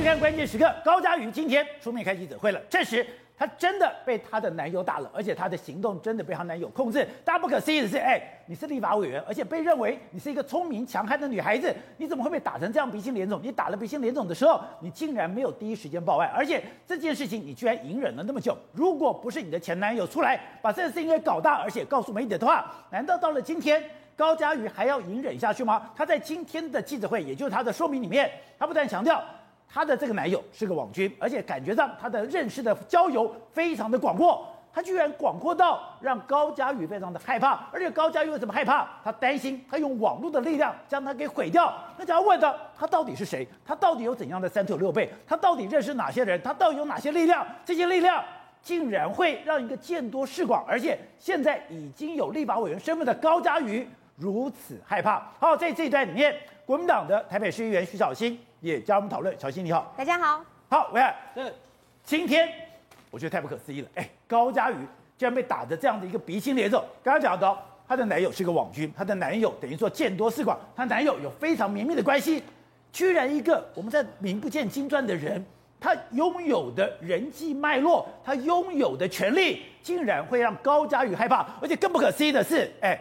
去看关键时刻，高嘉瑜今天出面开记者会了，证实她真的被她的男友打了，而且她的行动真的被她男友控制。大家不可思议的是，哎，你是立法委员，而且被认为你是一个聪明强悍的女孩子，你怎么会被打成这样鼻青脸肿？你打了鼻青脸肿的时候，你竟然没有第一时间报案，而且这件事情你居然隐忍了那么久。如果不是你的前男友出来把这件事情给搞大，而且告诉媒体的话，难道到了今天高嘉瑜还要隐忍下去吗？她在今天的记者会，也就是她的说明里面，她不但强调。她的这个男友是个网军，而且感觉上她的认识的交友非常的广阔，她居然广阔到让高嘉瑜非常的害怕，而且高嘉瑜为什么害怕？她担心她用网络的力量将他给毁掉。那就要问的，她到底是谁？她到底有怎样的三头六臂？她到底认识哪些人？她到底有哪些力量？这些力量竟然会让一个见多识广，而且现在已经有立法委员身份的高嘉瑜如此害怕？好，在这一段里面，国民党的台北市议员徐小新。也加入我们讨论，小新你好，大家好，好，我看，今天我觉得太不可思议了，哎，高嘉瑜竟然被打的这样的一个鼻青脸肿。刚刚讲到，她的男友是个网军，她的男友等于说见多识广，她男友有非常绵密的关系，居然一个我们在名不见经传的人，他拥有的人际脉络，他拥有的权利，竟然会让高嘉宇害怕，而且更不可思议的是，哎，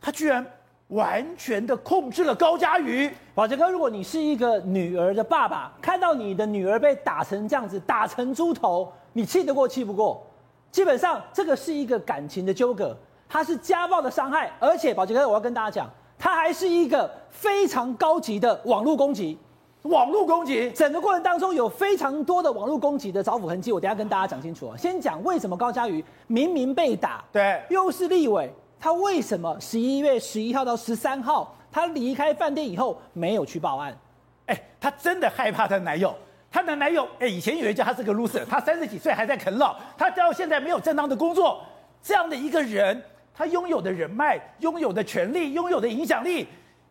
他居然。完全的控制了高嘉瑜，宝杰哥，如果你是一个女儿的爸爸，看到你的女儿被打成这样子，打成猪头，你气得过气不过？基本上这个是一个感情的纠葛，它是家暴的伤害，而且宝杰哥，我要跟大家讲，它还是一个非常高级的网络攻击，网络攻击，整个过程当中有非常多的网络攻击的找补痕迹，我等下跟大家讲清楚啊。先讲为什么高嘉瑜明明被打，对，又是立委。她为什么十一月十一号到十三号，她离开饭店以后没有去报案？哎，她真的害怕她男友。她的男友，哎，以前以为叫他是个 loser，他三十几岁还在啃老，他到现在没有正当的工作，这样的一个人，他拥有的人脉、拥有的权利、拥有的影响力。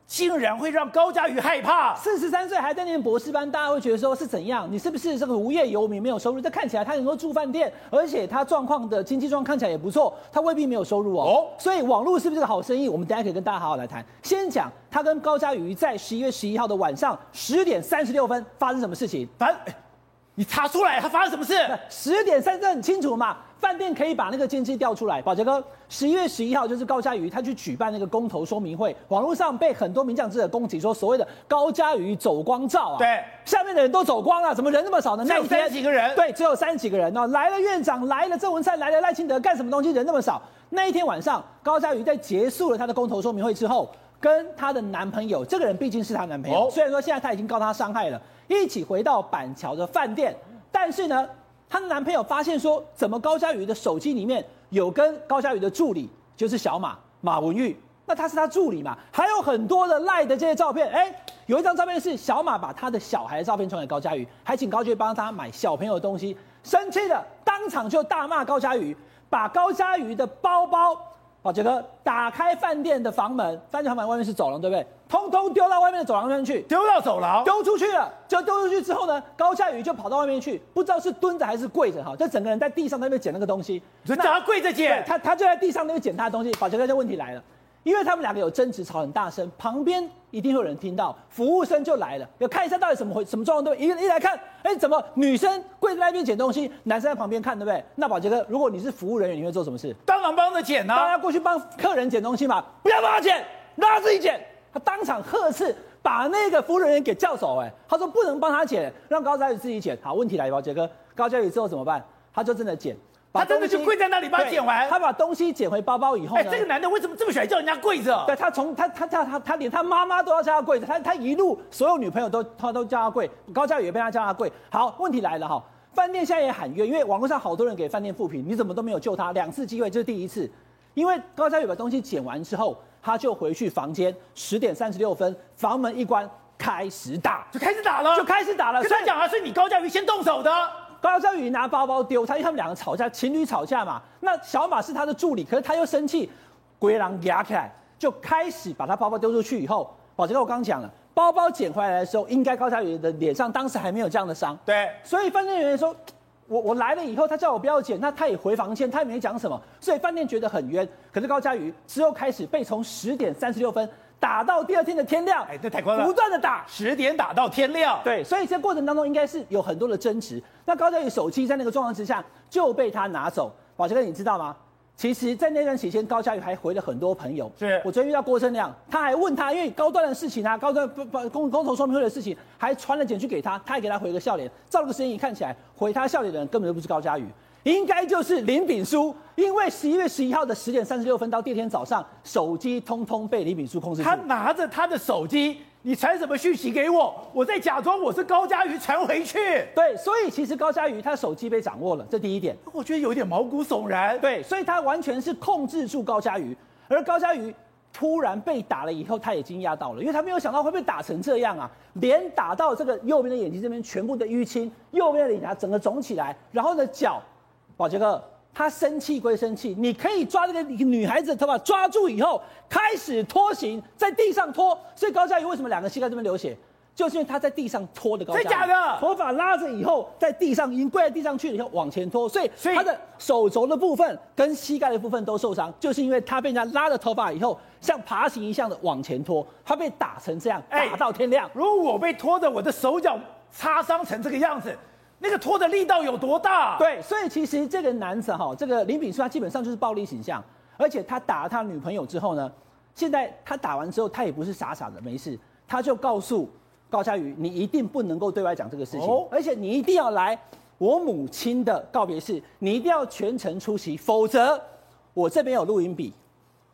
竟然会让高嘉瑜害怕。四十三岁还在念博士班，大家会觉得说是怎样？你是不是这个无业游民，没有收入？这看起来他能够住饭店，而且他状况的经济状况看起来也不错，他未必没有收入哦。哦，所以网络是不是个好生意？我们等下可以跟大家好好来谈。先讲他跟高嘉瑜在十一月十一号的晚上十点三十六分发生什么事情？反正。你查出来他发生什么事？十点三十很清楚嘛？饭店可以把那个监视调出来。宝杰哥，十一月十一号就是高嘉瑜他去举办那个公投说明会，网络上被很多民进党记者攻击说所谓的高嘉瑜走光照啊。对，下面的人都走光了，怎么人那么少呢？那有三十几个人。对，只有三十几个人哦。来了院长，来了郑文灿，来了赖清德，干什么东西？人那么少。那一天晚上，高嘉瑜在结束了他的公投说明会之后，跟她的男朋友，这个人毕竟是她男朋友，哦、虽然说现在她已经告他伤害了。一起回到板桥的饭店，但是呢，她的男朋友发现说，怎么高佳瑜的手机里面有跟高佳瑜的助理，就是小马马文玉，那他是他助理嘛，还有很多的赖的这些照片，哎，有一张照片是小马把他的小孩的照片传给高佳瑜，还请高嘉瑜帮他买小朋友的东西，生气的当场就大骂高佳瑜，把高佳瑜的包包。宝杰哥，打开饭店的房门，饭店房门外面是走廊，对不对？通通丢到外面的走廊上去，丢到走廊，丢出去了。就丢出去之后呢，高佳宇就跑到外面去，不知道是蹲着还是跪着哈，就整个人在地上在那边捡那个东西。就叫他跪着捡，他他就在地上那边捡他的东西。宝杰哥，这问题来了。因为他们两个有争执，吵很大声，旁边一定会有人听到，服务生就来了，要看一下到底什么回什么状况，对不对？一一来看，哎，怎么女生跪在那边捡东西，男生在旁边看，对不对？那宝杰哥，如果你是服务人员，你会做什么事？当然帮着捡啊！当然要过去帮客人捡东西嘛，不要帮他捡，让他自己捡。他当场呵斥，把那个服务人员给叫走。哎，他说不能帮他捡，让高嘉宇自己捡。好，问题来了，宝杰哥，高嘉宇之后怎么办？他就真的捡。他真的就跪在那里把它捡完。他把东西捡回包包以后呢？哎，这个男的为什么这么喜欢叫人家跪着？对，他从他他他他他连他妈妈都要叫他跪着，他他一路所有女朋友都他都叫他跪，高嘉宇也被他叫他跪。好，问题来了哈，饭店现在也喊冤，因为网络上好多人给饭店负评，你怎么都没有救他？两次机会，这是第一次，因为高嘉宇把东西捡完之后，他就回去房间，十点三十六分，房门一关，开始打，就开始打了，就开始打了。跟他讲啊，是你高嘉瑜先动手的。高嘉瑜拿包包丢他，因为他们两个吵架，情侣吵架嘛。那小马是他的助理，可是他又生气，鬼狼压起来，就开始把他包包丢出去。以后，宝杰哥，我刚讲了，包包捡回来的时候，应该高嘉瑜的脸上当时还没有这样的伤。对，所以饭店人员说，我我来了以后，他叫我不要捡，那他也回房间，他也没讲什么，所以饭店觉得很冤。可是高佳瑜之后开始被从十点三十六分打到第二天的天亮，哎，这太夸张了，不断的打，十点打到天亮。对，所以这过程当中应该是有很多的争执。那高嘉宇手机在那个状况之下就被他拿走，宝杰哥，你知道吗？其实，在那段期间，高嘉宇还回了很多朋友。是我昨天遇到郭正亮，他还问他，因为高端的事情啊，高端不不公公投说明会的事情，还传了简讯给他，他还给他回个笑脸。照了个时间，一看起来回他笑脸的人根本就不是高嘉瑜，应该就是林炳书。因为十一月十一号的十点三十六分到第二天早上，手机通通被林炳书控制住。他拿着他的手机。你传什么讯息给我？我在假装我是高佳瑜传回去。对，所以其实高佳瑜他手机被掌握了，这第一点，我觉得有点毛骨悚然。对，所以他完全是控制住高佳瑜，而高佳瑜突然被打了以后，他也惊讶到了，因为他没有想到会被打成这样啊，连打到这个右边的眼睛这边全部的淤青，右边的脸颊整个肿起来，然后呢脚，宝杰哥。他生气归生气，你可以抓这个女孩子的头发，抓住以后开始拖行，在地上拖。所以高嘉瑜为什么两个膝盖这边流血？就是因为他在地上拖的。真假的？头发拉着以后，在地上已经跪在地上去了以后往前拖，所以他的手肘的部分跟膝盖的部分都受伤，就是因为他被人家拉着头发以后，像爬行一样的往前拖，他被打成这样，打到天亮。如果我被拖着，我的手脚擦伤成这个样子。那个拖的力道有多大？对，所以其实这个男子哈，这个林炳书他基本上就是暴力形象，而且他打了他女朋友之后呢，现在他打完之后，他也不是傻傻的没事，他就告诉高嘉瑜，你一定不能够对外讲这个事情，哦、而且你一定要来我母亲的告别式，你一定要全程出席，否则我这边有录音笔，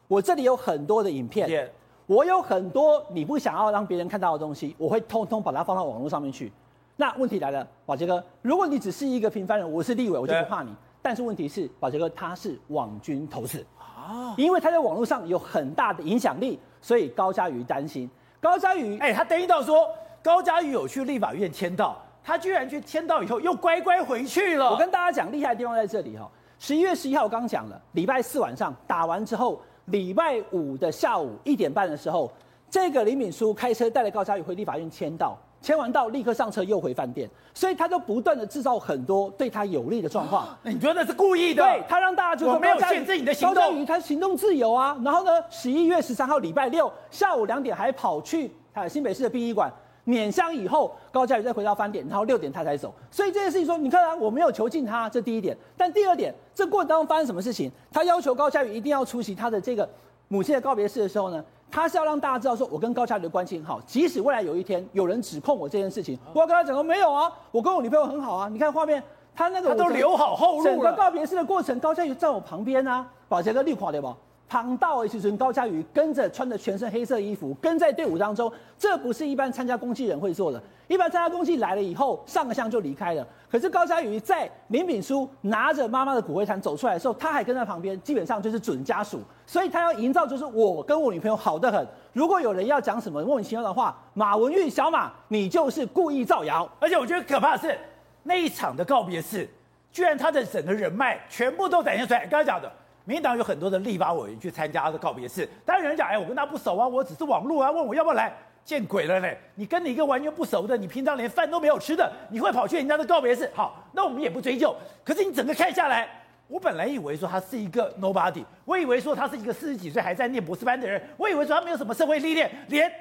我这里有很多的影片，Yeah. 我有很多你不想要让别人看到的东西，我会通通把它放到网络上面去。那问题来了，宝杰哥，如果你只是一个平凡人，我是立委，我就不怕你。但是问题是，宝杰哥他是网军头子啊，因为他在网络上有很大的影响力，所以高嘉瑜担心。高嘉瑜，哎，他等于到说高嘉瑜有去立法院签到，他居然去签到以后又乖乖回去了。我跟大家讲，厉害的地方在这里哈。十一月十一号我刚讲了，礼拜四晚上打完之后，礼拜五的下午一点半的时候，这个林敏书开车带着高嘉瑜回立法院签到。签完到立刻上车又回饭店，所以他就不断的制造很多对他有利的状况。你觉得是故意的？对，他让大家就说我没有限制你的行动。高嘉瑜他行动自由啊，然后呢，十一月十三号礼拜六下午两点还跑去啊新北市的殡仪馆碾香以后，高嘉宇再回到饭店，然后六点他才走。所以这件事情说，你看啊，我没有囚禁他，这第一点。但第二点，这过程当中发生什么事情？他要求高嘉宇一定要出席他的这个母亲的告别式的时候呢？他是要让大家知道，说我跟高嘉瑜的关系很好，即使未来有一天有人指控我这件事情，我要跟他讲说没有啊，我跟我女朋友很好啊。你看画面，他那个他都留好后路了。整个告别式的过程，高嘉瑜在我旁边啊，宝杰哥立垮对不？旁道而其实高嘉瑜跟着穿着全身黑色衣服，跟在队伍当中，这不是一般参加公祭人会做的。一般参加公祭来了以后，上个香就离开了。可是高嘉瑜在林炳书拿着妈妈的骨灰坛走出来的时候，他还跟在旁边，基本上就是准家属。所以他要营造就是我跟我女朋友好得很。如果有人要讲什么莫名其妙的话，马文玉小马，你就是故意造谣。而且我觉得可怕的是那一场的告别式，居然他的整个人脉全部都展现出来。刚才讲的。民党有很多的立法委员去参加的告别式，当然有人讲，哎，我跟他不熟啊，我只是网路啊，问我要不要来，见鬼了嘞！你跟你一个完全不熟的，你平常连饭都没有吃的，你会跑去人家的告别式？好，那我们也不追究。可是你整个看下来，我本来以为说他是一个 nobody，我以为说他是一个四十几岁还在念博士班的人，我以为说他没有什么社会历练，连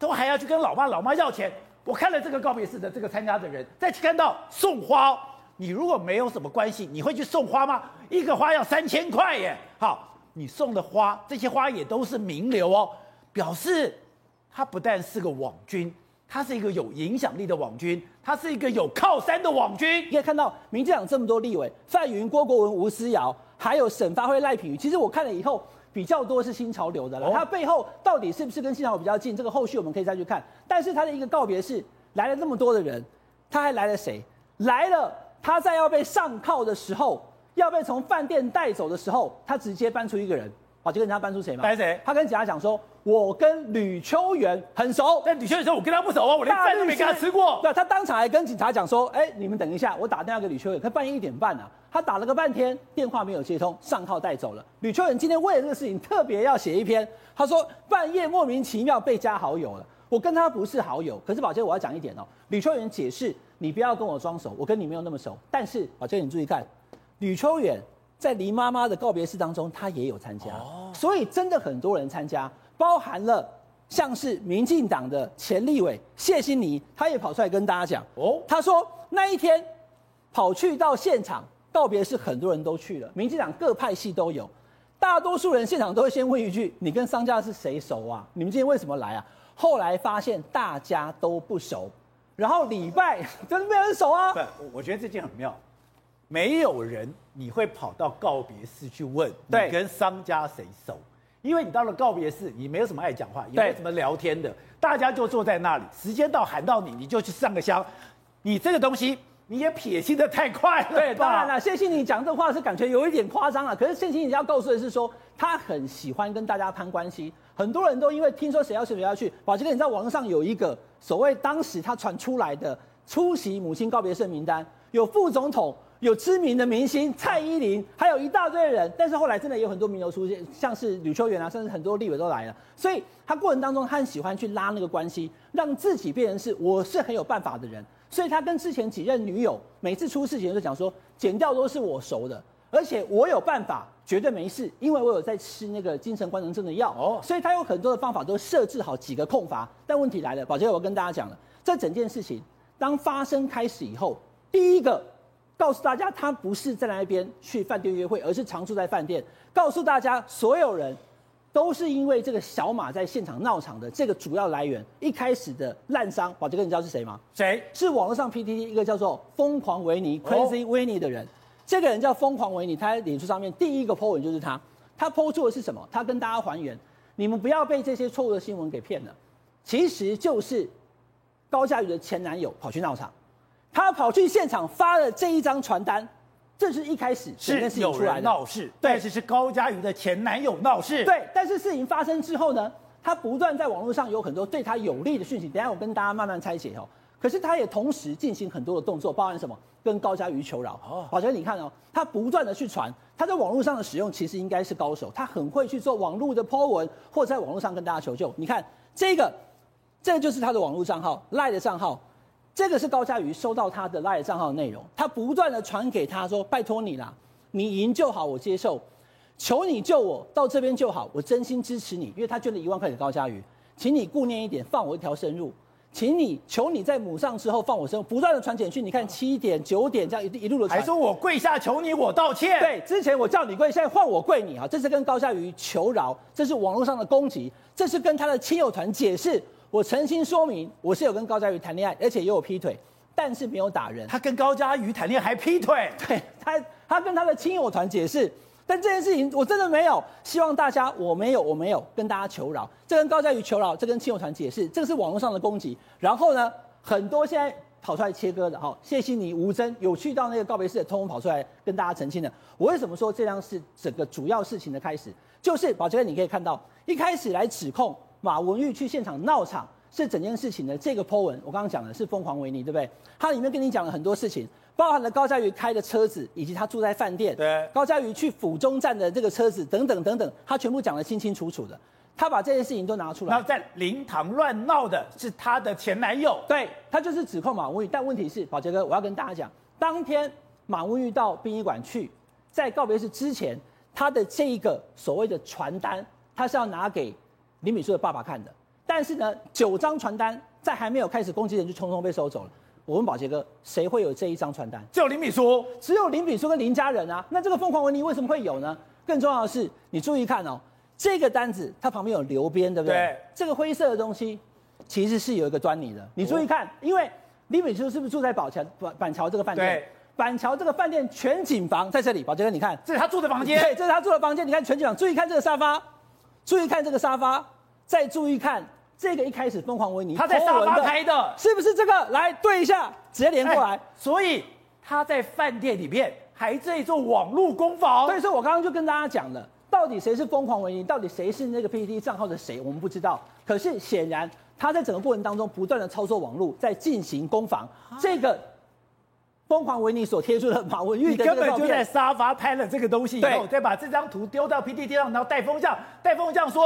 都还要去跟老爸老妈要钱。我看了这个告别式的这个参加的人，再去看到送花。你如果没有什么关系，你会去送花吗？一个花要三千块耶！好，你送的花，这些花也都是名流哦，表示他不但是个网军，他是一个有影响力的网军，他是一个有靠山的网军。你可以看到民进党这么多立委，范云、郭国文、吴思瑶，还有沈发辉、赖品妤，其实我看了以后比较多是新潮流的了。他背后到底是不是跟新潮流比较近？这个后续我们可以再去看。但是他的一个告别是来了那么多的人，他还来了谁？来了。他在要被上铐的时候，要被从饭店带走的时候，他直接搬出一个人，好，就跟人家搬出谁吗？搬谁？他跟警察讲说：“我跟吕秋远很熟。”但吕秋远说：“我跟他不熟啊，我连饭都没跟他吃过。”对，他当场还跟警察讲说：“哎，你们等一下，我打电话给吕秋远，他半夜一点半啊，他打了个半天，电话没有接通，上铐带走了。吕秋远今天为了这个事情特别要写一篇，他说半夜莫名其妙被加好友了，我跟他不是好友。可是宝杰，我要讲一点哦，吕秋远解释。”你不要跟我装熟，我跟你没有那么熟。但是，宝杰，你注意看，吕秋远在林妈妈的告别式当中，他也有参加，哦、所以真的很多人参加，包含了像是民进党的前立委谢欣妮，他也跑出来跟大家讲哦，他说那一天跑去到现场告别式，很多人都去了，民进党各派系都有，大多数人现场都会先问一句：你跟商家是谁熟啊？你们今天为什么来啊？后来发现大家都不熟，然后礼拜 真的没有人熟啊。不，我觉得这件很妙，没有人你会跑到告别式去问你跟商家谁熟。因为你到了告别式，你没有什么爱讲话，也没有什么聊天的，大家就坐在那里，时间到喊到你，你就去上个香。你这个东西你也撇清的太快了。对，当然了，谢欣你讲这话是感觉有一点夸张了。可是谢欣你要告诉的是说，他很喜欢跟大家攀关系。很多人都因为听说谁要去谁要去，宝杰哥，你知道网络上有一个所谓当时他传出来的出席母亲告别式名单，有副总统。有知名的明星蔡依林，还有一大堆人，但是后来真的有很多名流出现，像是吕秋远啊，甚至很多立委都来了。所以他过程当中，他很喜欢去拉那个关系，让自己变成是我是很有办法的人。所以他跟之前几任女友每次出事情就讲说，剪掉都是我熟的，而且我有办法，绝对没事，因为我有在吃那个精神官能症的药。哦，所以他有很多的方法都设置好几个控阀。但问题来了，宝杰，我跟大家讲了，这整件事情当发生开始以后，第一个。告诉大家，他不是在那边去饭店约会，而是常住在饭店。告诉大家，所有人都是因为这个小马在现场闹场的这个主要来源。一开始的滥伤，宝杰哥，你知道是谁吗？谁？是网络上 PTT 一个叫做“疯狂维尼 ”（Crazy Winnie） 的人。这个人叫疯狂维尼，他在脸书上面第一个 po 文就是他。他 po 出的是什么？他跟大家还原：你们不要被这些错误的新闻给骗了，其实就是高嘉瑜的前男友跑去闹场。他跑去现场发了这一张传单，这是一开始是有人闹事，但是是高嘉瑜的前男友闹事。对，但是事情发生之后呢，他不断在网络上有很多对他有利的讯息。等下我跟大家慢慢拆解哦。可是他也同时进行很多的动作，包含什么？跟高嘉瑜求饶。哦，宝杰你看哦，他不断的去传，他在网络上的使用其实应该是高手，他很会去做网络的 po 文，或者在网络上跟大家求救。你看这个，这个就是他的网络账号赖的账号。这个是高嘉瑜收到他的 LINE 账号的内容，他不断的传给他说：“拜托你啦，你赢就好，我接受，求你救我到这边就好，我真心支持你。”因为他捐了一万块给高嘉瑜，请你顾念一点，放我一条生路，请你求你在母上之后放我生，不断的传简讯。你看七点九点这样一一路的传，还说我跪下求你，我道歉。对，之前我叫你跪，现在换我跪你哈！这是跟高嘉瑜求饶，这是网络上的攻击，这是跟他的亲友团解释。我澄清说明，我是有跟高嘉瑜谈恋爱，而且也有劈腿，但是没有打人。他跟高嘉瑜谈恋爱还劈腿？对，他他跟他的亲友团解释，但这件事情我真的没有。希望大家我没有我没有跟大家求饶，这跟高嘉瑜求饶，这跟亲友团解释，这个是网络上的攻击。然后呢，很多现在跑出来切割的哈，谢欣妮、吴峥有去到那个告别式的，通通跑出来跟大家澄清的。我为什么说这样是整个主要事情的开始？就是宝杰哥，你可以看到一开始来指控。马文玉去现场闹场，是整件事情的这个 po 文，我刚刚讲的是疯狂维尼，对不对？它里面跟你讲了很多事情，包含了高嘉瑜开的车子，以及他住在饭店，对，高嘉瑜去府中站的这个车子等等等等，他全部讲得清清楚楚的。他把这件事情都拿出来。然后在灵堂乱闹的是他的前男友，对，他就是指控马文玉。但问题是，宝杰哥，我要跟大家讲，当天马文玉到殡仪馆去，在告别式之前，他的这一个所谓的传单，他是要拿给。林敏淑的爸爸看的，但是呢，九张传单在还没有开始攻击人就匆匆被收走了。我问宝杰哥，谁会有这一张传单？只有林秉书，只有林秉书跟林家人啊。那这个疯狂维尼为什么会有呢？更重要的是，你注意看哦，这个单子它旁边有留边，对不对？对。这个灰色的东西其实是有一个端倪的。你注意看，哦、因为林秉书是不是住在宝桥板板桥这个饭店？对。板桥这个饭店全景房在这里，宝杰哥你看，这是他住的房间。对，这是他住的房间。你看全景房，注意看这个沙发，注意看这个沙发。再注意看这个一开始疯狂维尼，他在沙发拍的，是不是这个？来对一下，直接连过来。所以他在饭店里面还在做网络攻防。所以说我刚刚就跟大家讲了，到底谁是疯狂维尼，到底谁是那个 PPT 账号的谁，我们不知道。可是显然他在整个过程当中不断的操作网络，在进行攻防。这个疯狂维尼所贴出的马文玉的这个照片，根本就在沙发拍了这个东西以后，再把这张图丢到 PPT 上，然后带风向，带风向说。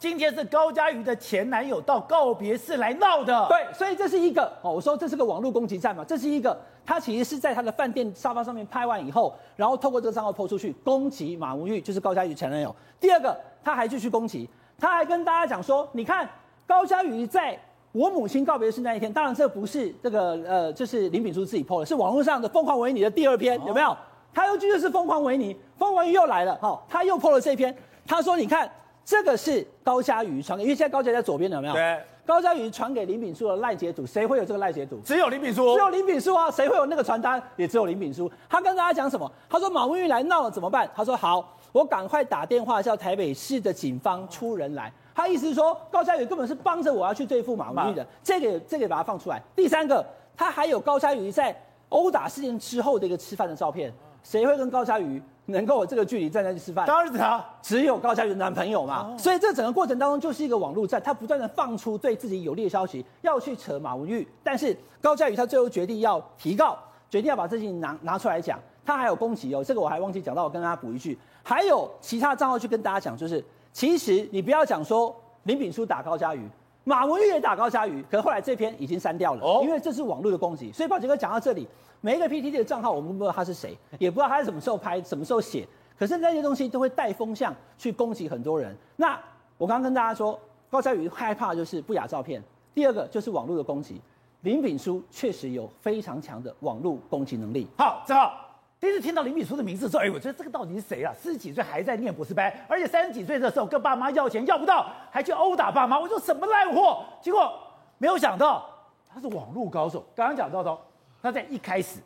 今天是高嘉瑜的前男友到告别式来闹的，对，所以这是一个哦，我说这是个网络攻击战嘛，这是一个，他其实是在他的饭店沙发上面拍完以后，然后透过这个账号 po 出去攻击马文玉，就是高嘉瑜前男友。第二个，他还继续攻击，他还跟大家讲说，你看高嘉瑜在我母亲告别式那一天，当然这不是这个呃，就是林炳书自己 po 的，是网络上的疯狂维尼的第二篇，有没有？他又继续是疯狂维尼，疯狂维尼又来了，好，他又 po 了这篇，他说你看这个是高佳瑜传给，因为现在高佳瑜在左边有没有？对。高佳瑜传给林炳书的赖截图，谁会有这个赖截图？只有林炳书，只有林炳书啊！谁会有那个传单？也只有林炳书。他跟大家讲什么？他说马文玉来闹了怎么办？他说好，我赶快打电话叫台北市的警方出人来。他意思是说高佳瑜根本是帮着我要去对付马文玉的。这个这个把它放出来。第三个，他还有高佳瑜在殴打事件之后的一个吃饭的照片。谁会跟高佳瑜能够有这个距离站在去吃饭？当然是他，只有高嘉瑜的男朋友嘛。所以这整个过程当中就是一个网络战，他不断的放出对自己有利的消息，要去扯马文玉。但是高嘉瑜他最后决定要提告，决定要把这事情拿拿出来讲。他还有攻击哦，这个我还忘记讲到，我跟大家补一句。还有其他账号去跟大家讲，就是其实你不要讲说林炳书打高嘉瑜，马文玉也打高嘉瑜，可是后来这篇已经删掉了，哦，因为这是网络的攻击。所以宝杰哥讲到这里。每一个 PTT 的账号，我们不知道他是谁，也不知道他是什么时候拍、什么时候写。可是那些东西都会带风向去攻击很多人。那我刚刚跟大家说，高嘉瑜害怕就是不雅照片，第二个就是网络的攻击。林炳书确实有非常强的网络攻击能力。好，正好第一次听到林敏书的名字时候，哎，我觉得这个到底是谁啊？四十几岁还在念博士班，而且三十几岁的时候跟爸妈要钱要不到，还去殴打爸妈。我说什么烂货？结果没有想到他是网络高手。刚刚讲到的。他在一开始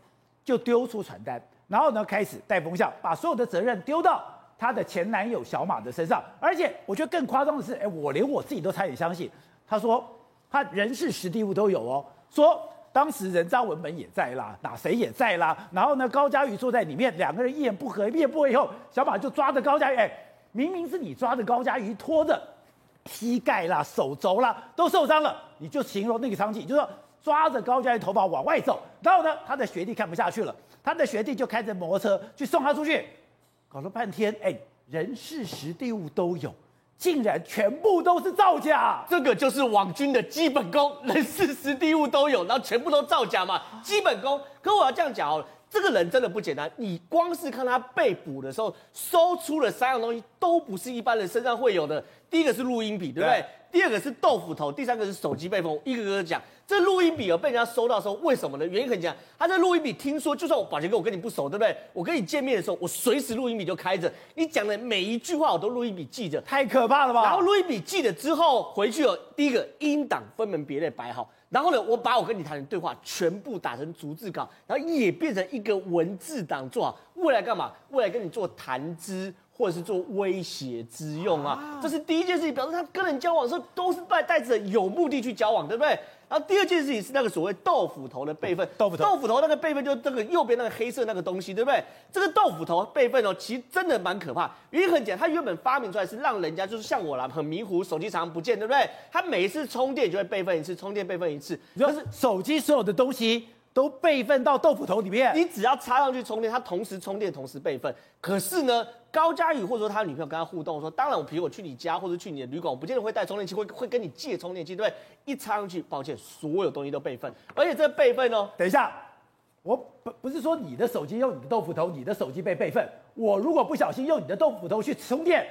就丢出传单，然后呢，开始带风向，把所有的责任丢到他的前男友小马的身上。而且我觉得更夸张的是，哎，我连我自己都差点相信。他说他人事时地物都有哦，说当时人渣文本也在啦，哪谁也在啦。然后呢，高嘉瑜坐在里面，两个人一言不合，一言不合以后，小马就抓着高嘉瑜，哎，明明是你抓着高嘉瑜，拖着膝盖啦、手肘啦都受伤了，你就形容那个场景，就说。抓着高嘉瑜头发往外走，然后呢，他的学弟看不下去了，他的学弟就开着摩托车去送他出去，搞了半天，哎，人事实地物都有，竟然全部都是造假，这个就是网军的基本功，人事实地物都有，然后全部都造假嘛，基本功。可我要这样讲哦，这个人真的不简单，你光是看他被捕的时候，搜出了三样东西，都不是一般人身上会有的。第一个是录音笔，对不对？对第二个是豆腐头，第三个是手机被封，一个个讲。这录音笔有被人家收到的时候，为什么呢？原因很简单，他这录音笔听说，就算我宝杰哥我跟你不熟，对不对？我跟你见面的时候，我随时录音笔就开着，你讲的每一句话我都录音笔记着，太可怕了吧？然后录音笔记了之后回去哦，第一个音档分门别类摆好，然后呢，我把我跟你谈的对话全部打成逐字稿，然后也变成一个文字档做好，未来干嘛？未来跟你做谈资。或者是做威胁之用啊，这是第一件事情，表示他跟人交往的时候都是带带着有目的去交往，对不对？然后第二件事情是那个所谓豆腐头的备份，豆腐头，豆腐头那个备份就是这个右边那个黑色那个东西，对不对？这个豆腐头备份哦，其实真的蛮可怕。原因很简单，它原本发明出来是让人家就是像我啦，很迷糊，手机常常不见，对不对？它每一次充电就会备份一次，充电备份一次，但是手机所有的东西。都备份到豆腐头里面，你只要插上去充电，它同时充电，同时备份。可是呢，高嘉宇或者说他女朋友跟他互动说，当然我比如我去你家或者去你的旅馆，我不见得会带充电器，会会跟你借充电器，对不对？一插上去，抱歉，所有东西都备份，而且这备份哦，等一下，我不不是说你的手机用你的豆腐头，你的手机被备份，我如果不小心用你的豆腐头去充电。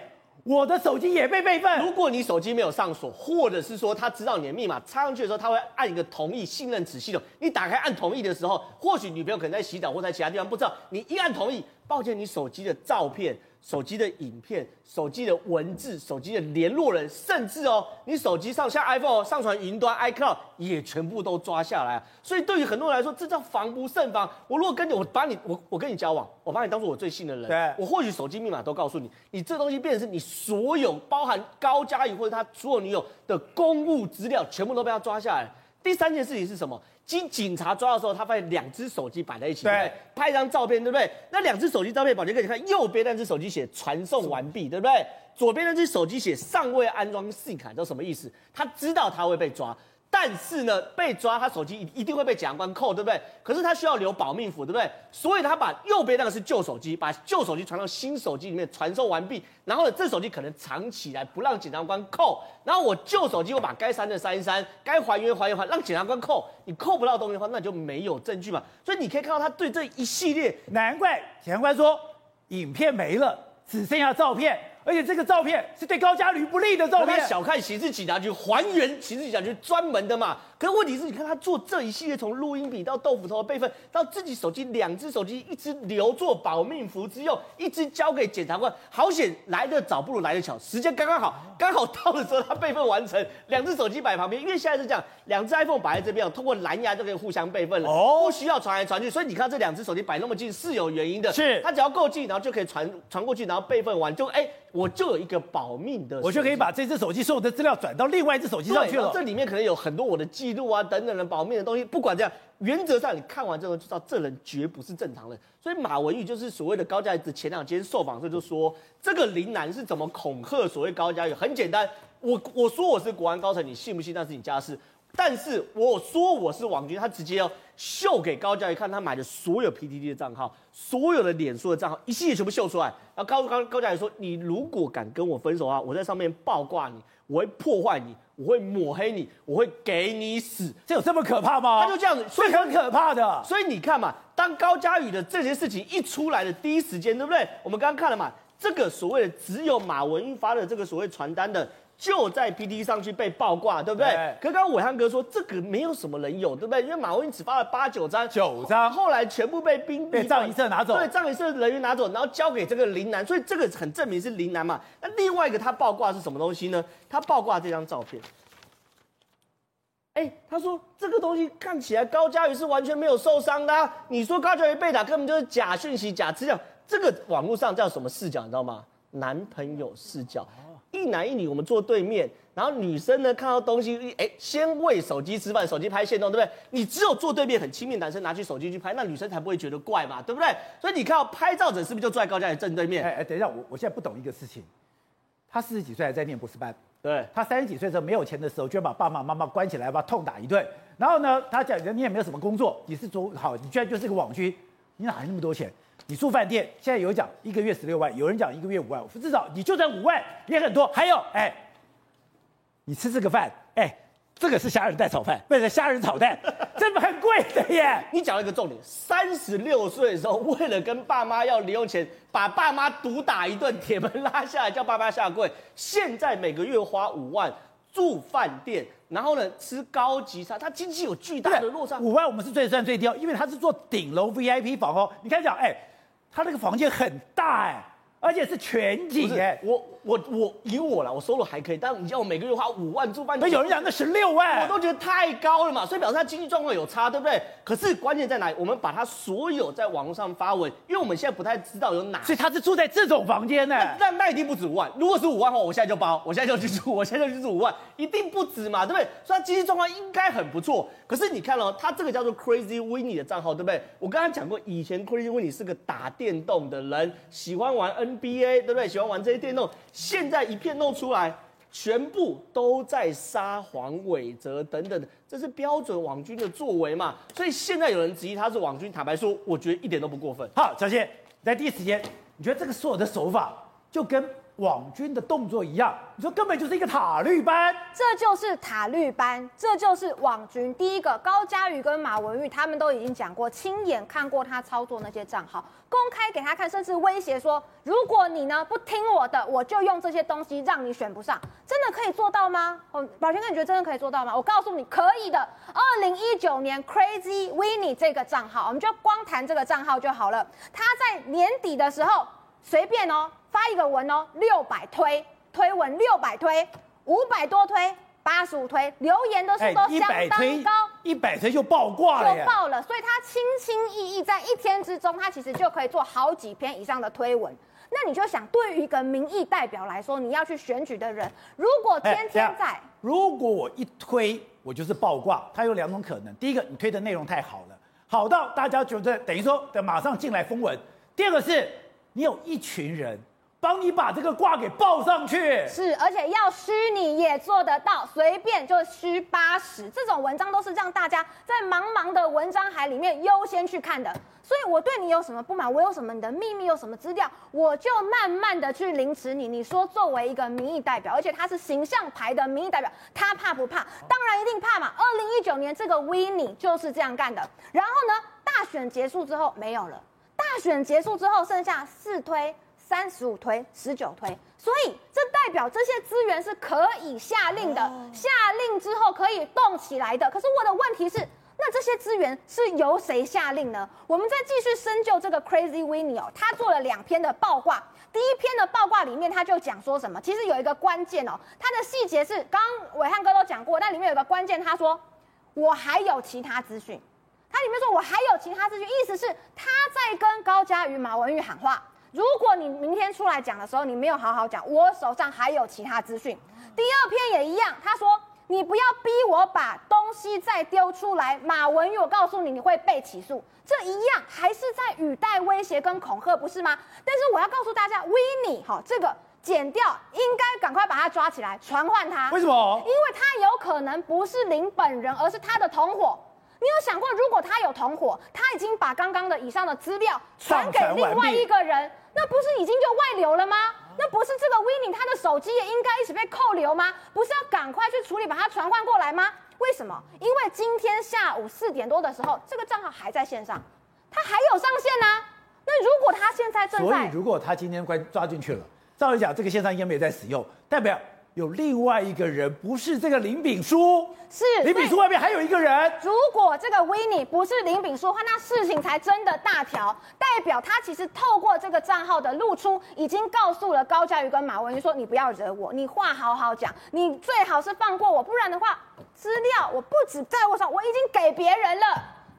我的手机也被备份。如果你手机没有上锁，或者是说他知道你的密码，插上去的时候他会按一个同意信任此系统。你打开按同意的时候，或许女朋友可能在洗澡或在其他地方不知道，你一按同意，抱歉，你手机的照片。手机的影片、手机的文字、手机的联络人，甚至哦，你手机上像 iPhone 上传云端 iCloud 也全部都抓下来。所以对于很多人来说，这叫防不胜防。我如果跟你，我把你，我我跟你交往，我把你当做我最信的人，对，我或许手机密码都告诉你，你这东西变成是你所有包含高嘉瑜或者他所有女友的公务资料，全部都被他抓下来。第三件事情是什么？经警察抓的时候，他发现两只手机摆在一起，对，拍一张照片，对不对？那两只手机照片，宝杰哥，你看右边那只手机写传送完毕，对不对？左边那只手机写尚未安装 SIM 卡，这什么意思？他知道他会被抓。但是呢，被抓，他手机一一定会被检察官扣，对不对？可是他需要留保命符，对不对？所以他把右边那个是旧手机，把旧手机传到新手机里面传送完毕，然后呢，这手机可能藏起来不让检察官扣，然后我旧手机我把该删的删一删，该还原还原还，让检察官扣，你扣不到东西的话，那就没有证据嘛。所以你可以看到他对这一系列，难怪检察官说影片没了，只剩下照片。而且这个照片是对高嘉瑜不利的照片。小看刑事警察局，还原刑事警察局专门的嘛。可是问题是，你看他做这一系列，从录音笔到豆腐头的备份，到自己手机两只手机，一只留作保命符之用，一只交给检察官。好险来得早不如来得巧，时间刚刚好，刚好到的时候他备份完成，两只手机摆旁边，因为现在是这样，两只 iPhone 摆在这边，通过蓝牙就可以互相备份了，哦，不需要传来传去。所以你看这两只手机摆那么近是有原因的，是它只要够近，然后就可以传传过去，然后备份完就哎。我就有一个保命的，我就可以把这只手机所有的资料转到另外一只手机上去了。这里面可能有很多我的记录啊等等的保命的东西。不管这样，原则上你看完之后就知道这人绝不是正常人。所以马文玉就是所谓的高嘉瑜，前两天受访时就说，这个林男是怎么恐吓所谓高嘉瑜？很简单，我我说我是国安高层，你信不信那是你家事。但是我说我是网军，他直接要秀给高嘉瑜看他买的所有 PTT 的账号，所有的脸书的账号，一系列全部秀出来。然后高高高嘉瑜说：“你如果敢跟我分手啊，我在上面爆挂你，我会破坏你，我会抹黑你，我会给你死。”这有这么可怕吗？他就这样子，所以很可怕的。所以你看嘛，当高嘉宇的这些事情一出来的第一时间，对不对？我们刚刚看了嘛，这个所谓的只有马文发的这个所谓传单的。就在 PT 上去被爆挂，对不对？对，可刚刚伟汉哥说这个没有什么人有，对不对？因为马文玉只发了八九张，九张，后来全部被兵被藏一社拿走，对，藏一社人员拿走，然后交给这个林南，所以这个很证明是林南嘛。那另外一个他爆挂是什么东西呢？他爆挂这张照片，哎，他说这个东西看起来高嘉瑜是完全没有受伤的啊，你说高嘉瑜被打根本就是假讯息、假资料，这个网络上叫什么视角？你知道吗？男朋友视角。一男一女，我们坐对面，然后女生呢看到东西，哎，先喂手机吃饭，手机拍线动，对不对？你只有坐对面很亲密，男生拿起手机去拍，那女生才不会觉得怪嘛，对不对？所以你看到拍照者是不是就坐在高嘉瑜正对面？哎哎，等一下，我我现在不懂一个事情，他四十几岁还在念博士班，对，他三十几岁的时候没有钱的时候，居然把爸爸妈妈关起来，把他痛打一顿。然后呢，他讲你也没有什么工作，你是做好，你居然就是个网军，你哪来那么多钱？你住饭店，现在有讲一个月十六万，有人讲一个月五万，至少你就算五万也很多。还有，哎，你吃这个饭，哎，这个是虾仁蛋炒饭，不是虾仁炒蛋，这很贵的耶。你讲了一个重点，三十六岁的时候，为了跟爸妈要零用钱，把爸妈毒打一顿，铁门拉下来，叫爸妈下跪。现在每个月花五万住饭店。然后呢，吃高级餐，他经济有巨大的落差。五万我们是最算最低，因为他是做顶楼 VIP 房哦。你看讲，哎，他那个房间很大哎。而且是全景哎，我我我以我来，我收入还可以，但你叫我每个月花五万住饭店，那有人讲那十六万，我都觉得太高了嘛，所以表示他经济状况有差，对不对？可是关键在哪里？我们把他所有在网络上发文，因为我们现在不太知道有哪，所以他是住在这种房间呢，那那一定不止五万。如果是五万的话，我现在就包，我现在就去住，我现在就去住五万，一定不止嘛，对不对？所以他经济状况应该很不错。可是你看哦，他这个叫做 Crazy Winnie 的账号，对不对？我刚刚讲过，以前 Crazy Winnie 是个打电动的人，喜欢玩。NBA 对不对？喜欢玩这些电动，现在一片弄出来，全部都在杀黄伟哲等等，这是标准网军的作为嘛？所以现在有人质疑他是网军，坦白说，我觉得一点都不过分。好，小谢，在第一时间，你觉得这个所有的手法就跟？网军的动作一样，你说根本就是一个塔绿班，这就是塔绿班，这就是网军。第一个，高嘉瑜跟马文玉他们都已经讲过，亲眼看过他操作那些账号，公开给他看，甚至威胁说，如果你呢不听我的，我就用这些东西让你选不上。真的可以做到吗？哦，宝泉哥，你觉得真的可以做到吗？我告诉你，可以的。二零一九年 Crazy Winnie 这个账号，我们就光谈这个账号就好了。他在年底的时候，随便哦。发一个文哦，六百推推文，六百推，五百多推，八十五推，留言的数都相当高，一百推就爆挂了，就爆了。所以他轻轻易易在一天之中，他其实就可以做好几篇以上的推文。那你就想，对于一个民意代表来说，你要去选举的人，如果天天在，如果我一推我就是爆挂，它有两种可能：第一个，你推的内容太好了，好到大家觉得等于说的马上进来封文；第二个是你有一群人。帮你把这个挂给报上去，是，而且要虚拟也做得到，随便就虚八十，这种文章都是让大家在茫茫的文章海里面优先去看的。所以我对你有什么不满，我有什么你的秘密，有什么资料，我就慢慢的去凌迟你。你说作为一个民意代表，而且他是形象牌的民意代表，他怕不怕？当然一定怕嘛。二零一九年这个 Winnie 就是这样干的。然后呢，大选结束之后没有了，大选结束之后剩下四推。三十五推十九推，所以这代表这些资源是可以下令的，下令之后可以动起来的。可是我的问题是，那这些资源是由谁下令呢？我们再继续深究这个 Crazy Winnie 哦，他做了两篇的报挂。第一篇的报挂里面，他就讲说什么？其实有一个关键哦，他的细节是刚刚暐瀚哥都讲过，但里面有个关键，他说我还有其他资讯。他里面说我还有其他资讯，意思是他在跟高嘉瑜、马文玉喊话。如果你明天出来讲的时候，你没有好好讲，我手上还有其他资讯。第二篇也一样，他说你不要逼我把东西再丢出来。马文玉，我告诉你，你会被起诉。这一样还是在语带威胁跟恐吓，不是吗？但是我要告诉大家，Winnie 哈，这个剪掉，应该赶快把他抓起来，传唤他。为什么？因为他有可能不是林本人，而是他的同伙。你有想过，如果他有同伙，他已经把刚刚的以上的资料传给另外一个人，那不是已经就外流了吗？那不是这个 Winnie 他的手机也应该一起被扣留吗？不是要赶快去处理，把他传唤过来吗？为什么？因为今天下午四点多的时候，这个账号还在线上，他还有上线呢、啊。那如果他现在正在，所以如果他今天关抓进去了，照理讲，这个线上应该没有在使用，代表。有另外一个人，不是这个林炳书，是林炳书外面还有一个人。如果这个 Winnie 不是林炳书的话，那事情才真的大条，代表他其实透过这个账号的露出，已经告诉了高嘉瑜跟马文玉说：“你不要惹我，你话好好讲，你最好是放过我，不然的话，资料我不止在我手上，我已经给别人了。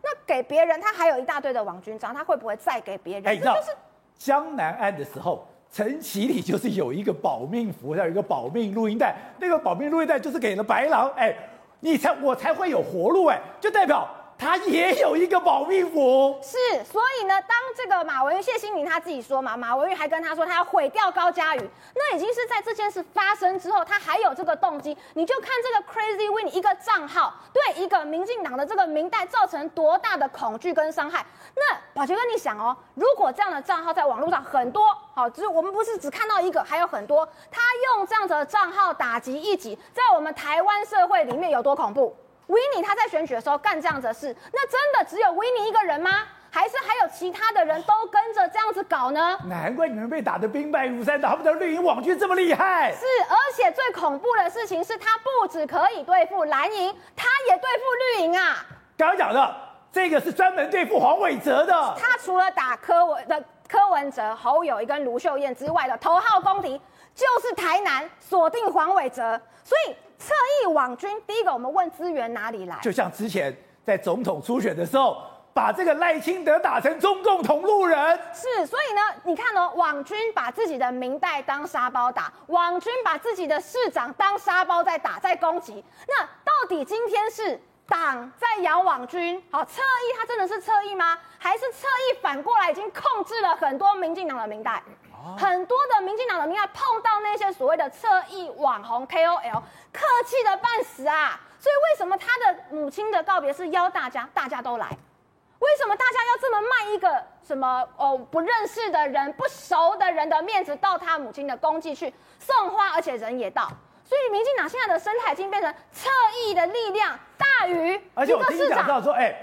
那给别人，他还有一大堆的网军章，他会不会再给别人？哎，这就是江南岸的时候。”陈启里就是有一个保命符，还有一个保命录音带，那个保命录音带就是给了白狼，哎，你才我才会有活路，哎，就代表。他也有一个保命符，是，所以呢，当这个马文玉、谢欣宁他自己说嘛，马文玉还跟他说他要毁掉高嘉宇，那已经是在这件事发生之后，他还有这个动机。你就看这个 Crazy Win 一个账号对一个民进党的这个民代造成多大的恐惧跟伤害。那宝杰哥，你想哦，如果这样的账号在网络上很多，好，就是我们不是只看到一个，还有很多，他用这样子的账号打击异己，在我们台湾社会里面有多恐怖？维尼他在选举的时候干这样子的事，那真的只有维尼一个人吗？还是还有其他的人都跟着这样子搞呢？难怪你们被打得兵败如山倒，他们的绿营网军这么厉害。是，而且最恐怖的事情是他不止可以对付蓝营，他也对付绿营啊。刚刚讲的这个是专门对付黄伟哲的，他除了打柯文的柯文哲、侯友谊跟卢秀燕之外的头号公敌，就是台南锁定黄伟哲，所以。侧翼网军，第一个我们问资源哪里来？就像之前在总统初选的时候，把这个赖清德打成中共同路人。是，所以呢，你看哦，网军把自己的民代当沙包打，网军把自己的市长当沙包在打，在攻击。那到底今天是党在养网军？好，侧翼他真的是侧翼吗？还是侧翼反过来已经控制了很多民进党的民代？很多的民进党的民爱碰到那些所谓的侧翼网红 KOL，客气的半死啊！所以为什么他的母亲的告别是邀大家，大家都来？为什么大家要这么卖一个什么哦不认识的人、不熟的人的面子到他母亲的公祭去送花，而且人也到？所以民进党现在的生态已经变成侧翼的力量大于而且我讲到说，哎，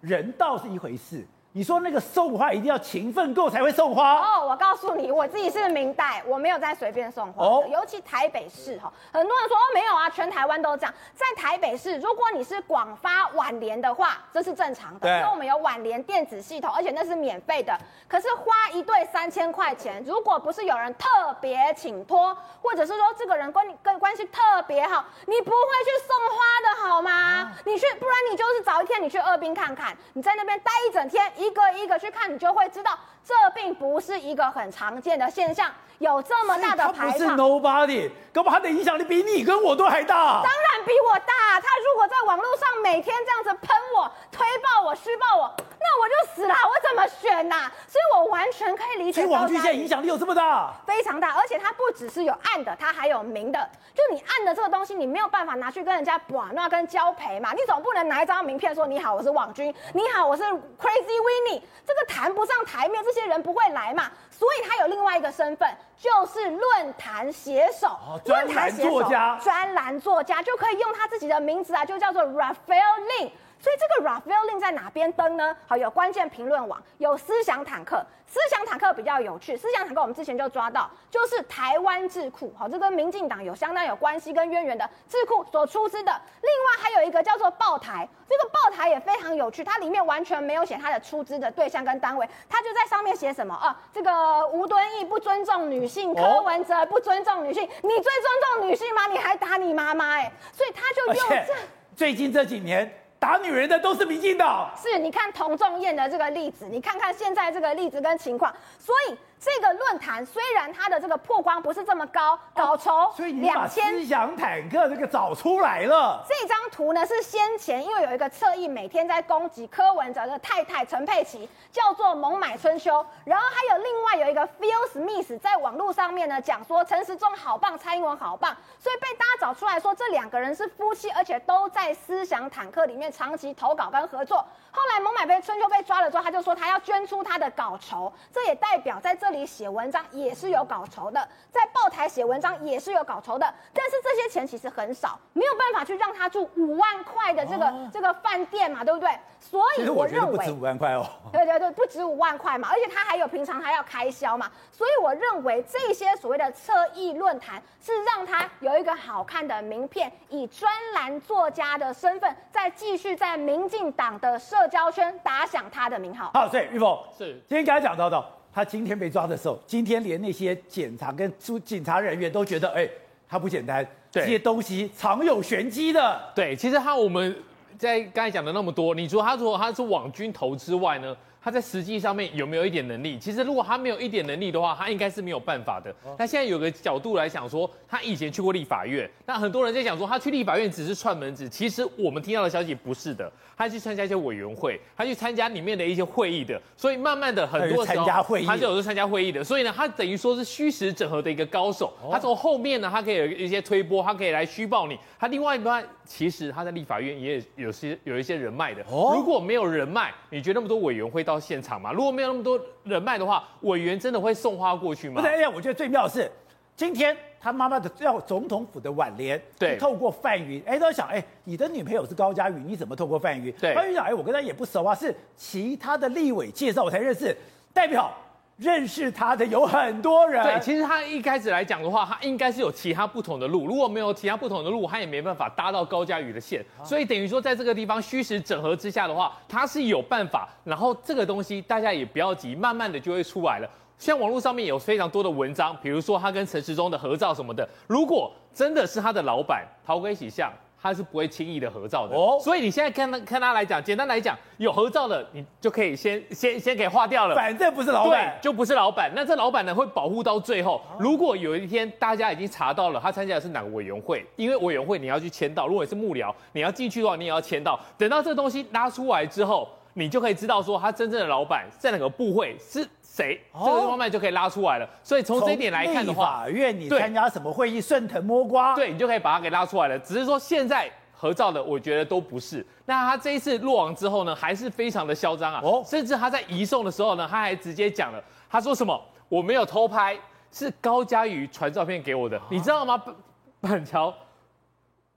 人道是一回事。你说那个送花一定要勤奋够才会送花哦。我告诉你，我自己是明代，我没有在随便送花。哦，尤其台北市哈，很多人说哦没有啊，全台湾都这样。在台北市，如果你是广发晚联的话，这是正常的，因为我们有晚联电子系统，而且那是免费的。可是花一对三千块钱，如果不是有人特别请托，或者是说这个人跟你跟关系特别好，你不会去送花的好吗？啊、你去，不然你就是早一天你去二殡看看，你在那边待一整天一。一个一个去看，你就会知道，这并不是一个很常见的现象。有这么大的排场，他不是 nobody，搞不好他的影响力比你跟我都还大。当然比我大。他如果在网络上每天这样子喷我、推爆我、虚报我，那我就死了。我怎么选呐、啊？所以我完全可以理解。所以网军现在影响力有这么大？非常大，而且它不只是有暗的，它还有明的。就你暗的这个东西，你没有办法拿去跟人家玩那跟交陪嘛。你总不能拿一张名片说你好，我是网军，你好，我是 Crazy Winnie，这个谈不上台面，这些人不会来嘛。所以他有另外一个身份，就是论坛写手，论坛作家，专栏作家就可以用他自己的名字啊，就叫做 Raphael Lin。所以这个 Rafael Lin 在哪边登呢？好，有关键评论网，有思想坦克。思想坦克比较有趣，思想坦克我们之前就抓到，就是台湾智库，好，这跟民进党有相当有关系跟渊源的智库所出资的。另外还有一个叫做报台，这个报台也非常有趣，它里面完全没有写它的出资的对象跟单位，它就在上面写什么啊？这个吴敦义不尊重女性，柯文哲不尊重女性，你最尊重女性吗？你还打你妈妈哎，所以他就用这。最近这几年。打女人的都是民进党，是，你看童仲彦的这个例子，你看看现在这个例子跟情况，所以。这个论坛虽然它的这个曝光不是这么高，稿酬两千，所以你把思想坦克这个找出来了。这张图呢是先前因为有一个侧翼每天在攻击柯文哲的太太陈佩琪，叫做猛买春秋，然后还有另外有一个 Phil Smith 在网络上面呢讲说陈时中好棒，蔡英文好棒，所以被大家找出来说这两个人是夫妻，而且都在思想坦克里面长期投稿跟合作。后来猛买被春秋被抓了之后，他就说他要捐出他的稿酬，这也代表在这。这里写文章也是有稿酬的，在报台写文章也是有稿酬的，但是这些钱其实很少，没有办法去让他住五万块的这个、哦、这个饭店嘛，对不对？所以我认为不止五万块哦。对对对，不止五万块嘛，而且他还有平常还要开销嘛，所以我认为这些所谓的侧翼论坛是让他有一个好看的名片，以专栏作家的身份，再继续在民进党的社交圈打响他的名号。好，所以玉凤是今天刚才讲到的。他今天被抓的时候，今天连那些检察跟出警察人员都觉得，哎，他不简单，对这些东西藏有玄机的。对，其实他我们在刚才讲的那么多，你说他如果他是网军头之外呢？他在实际上面有没有一点能力？其实如果他没有一点能力的话，他应该是没有办法的。那现在有个角度来讲说，他以前去过立法院，那很多人在讲说他去立法院只是串门子。其实我们听到的消息不是的，他去参加一些委员会，他去参加里面的一些会议的。所以慢慢的很多时候，他就有去参加会议的。所以呢，他等于说是虚实整合的一个高手。他从后面呢，他可以有一些推波，他可以来虚报你。他另外一端，其实他在立法院也有些有一些人脉的。如果没有人脉，你觉得那么多委员会到现场吗？如果没有那么多人脉的话，委员真的会送花过去吗？不是，哎呀，我觉得最妙的是，今天他妈妈的要总统府的挽联，对，透过范云，哎，都想，哎，你的女朋友是高佳瑜，你怎么透过范云？对，范云讲，哎，我跟他也不熟啊，是其他的立委介绍我才认识，代表。认识他的有很多人。对，其实他一开始来讲的话，他应该是有其他不同的路。如果没有其他不同的路，他也没办法搭到高嘉宇的线。所以等于说，在这个地方虚实整合之下的话，他是有办法。然后这个东西大家也不要急，慢慢的就会出来了。像网络上面有非常多的文章，比如说他跟陈时中的合照什么的。如果真的是他的老板，陶哥一起像。他是不会轻易的合照的，哦，所以你现在看他看他来讲，简单来讲，有合照的你就可以先先先给划掉了，反正不是老板，对，就不是老板。那这老板呢会保护到最后。如果有一天大家已经查到了他参加的是哪个委员会，因为委员会你要去签到，如果你是幕僚，你要进去的话，你也要签到。等到这个东西拉出来之后，你就可以知道说他真正的老板在哪个部会是。谁？这个方面就可以拉出来了。所以从这一点来看的话，法院你参加什么会议，顺藤摸瓜，对，你就可以把他给拉出来了。只是说现在合照的，我觉得都不是。那他这一次落网之后呢，还是非常的嚣张啊。哦，甚至他在移送的时候呢，他还直接讲了，他说什么？我没有偷拍，是高嘉瑜传照片给我的，你知道吗？板桥。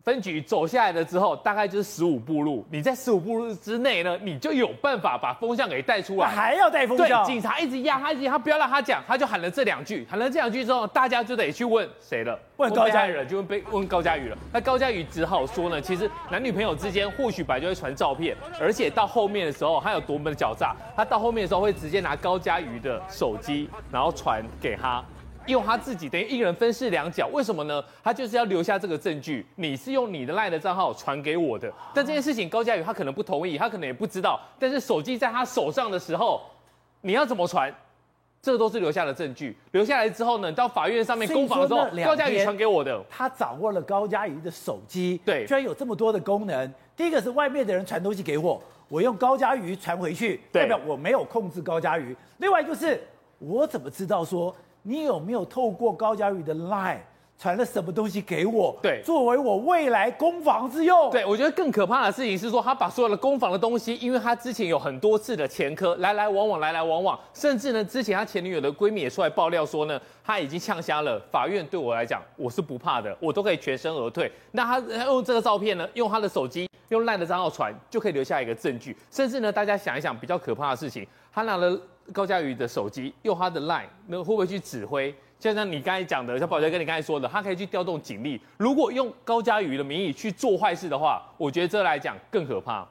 分局走下来了之后，大概就是十五步路。你在十五步路之内呢，你就有办法把风向给带出来。还要带风向？对，警察一直压他，一直他，不要让他讲，他就喊了这两句。喊了这两句之后，大家就得去问谁了？问高嘉宇了，就问被问高嘉宇了。那高嘉宇只好说呢，其实男女朋友之间或许本来就会传照片，而且到后面的时候，他有多么的狡诈，他到后面的时候会直接拿高嘉宇的手机，然后传给他。用他自己等于一个人分饰两角，为什么呢？他就是要留下这个证据。你是用你的赖的账号传给我的，但这件事情高嘉宇他可能不同意，他可能也不知道。但是手机在他手上的时候，你要怎么传？这个都是留下的证据。留下来之后呢，到法院上面公访的时候，高嘉宇传给我的，他掌握了高嘉宇的手机，对，居然有这么多的功能。第一个是外面的人传东西给我，我用高嘉宇传回去，代表我没有控制高嘉宇。另外就是我怎么知道说？你有没有透过高嘉宇的 Line 传了什么东西给我？对，作为我未来攻防之用。对，我觉得更可怕的事情是说，他把所有的攻防的东西，因为他之前有很多次的前科，来来往往，来来往往，甚至呢，之前他前女友的闺蜜也出来爆料说呢，他已经呛瞎了。法院对我来讲，我是不怕的，我都可以全身而退。那他用这个照片呢，用他的手机用烂的账号传就可以留下一个证据。甚至呢，大家想一想比较可怕的事情，他拿了高嘉瑜的手机，用他的 LINE，，那会不会去指挥？就像你刚才讲的，像宝杰跟你刚才说的，他可以去调动警力。如果用高嘉瑜的名义去做坏事的话，我觉得这来讲更可怕。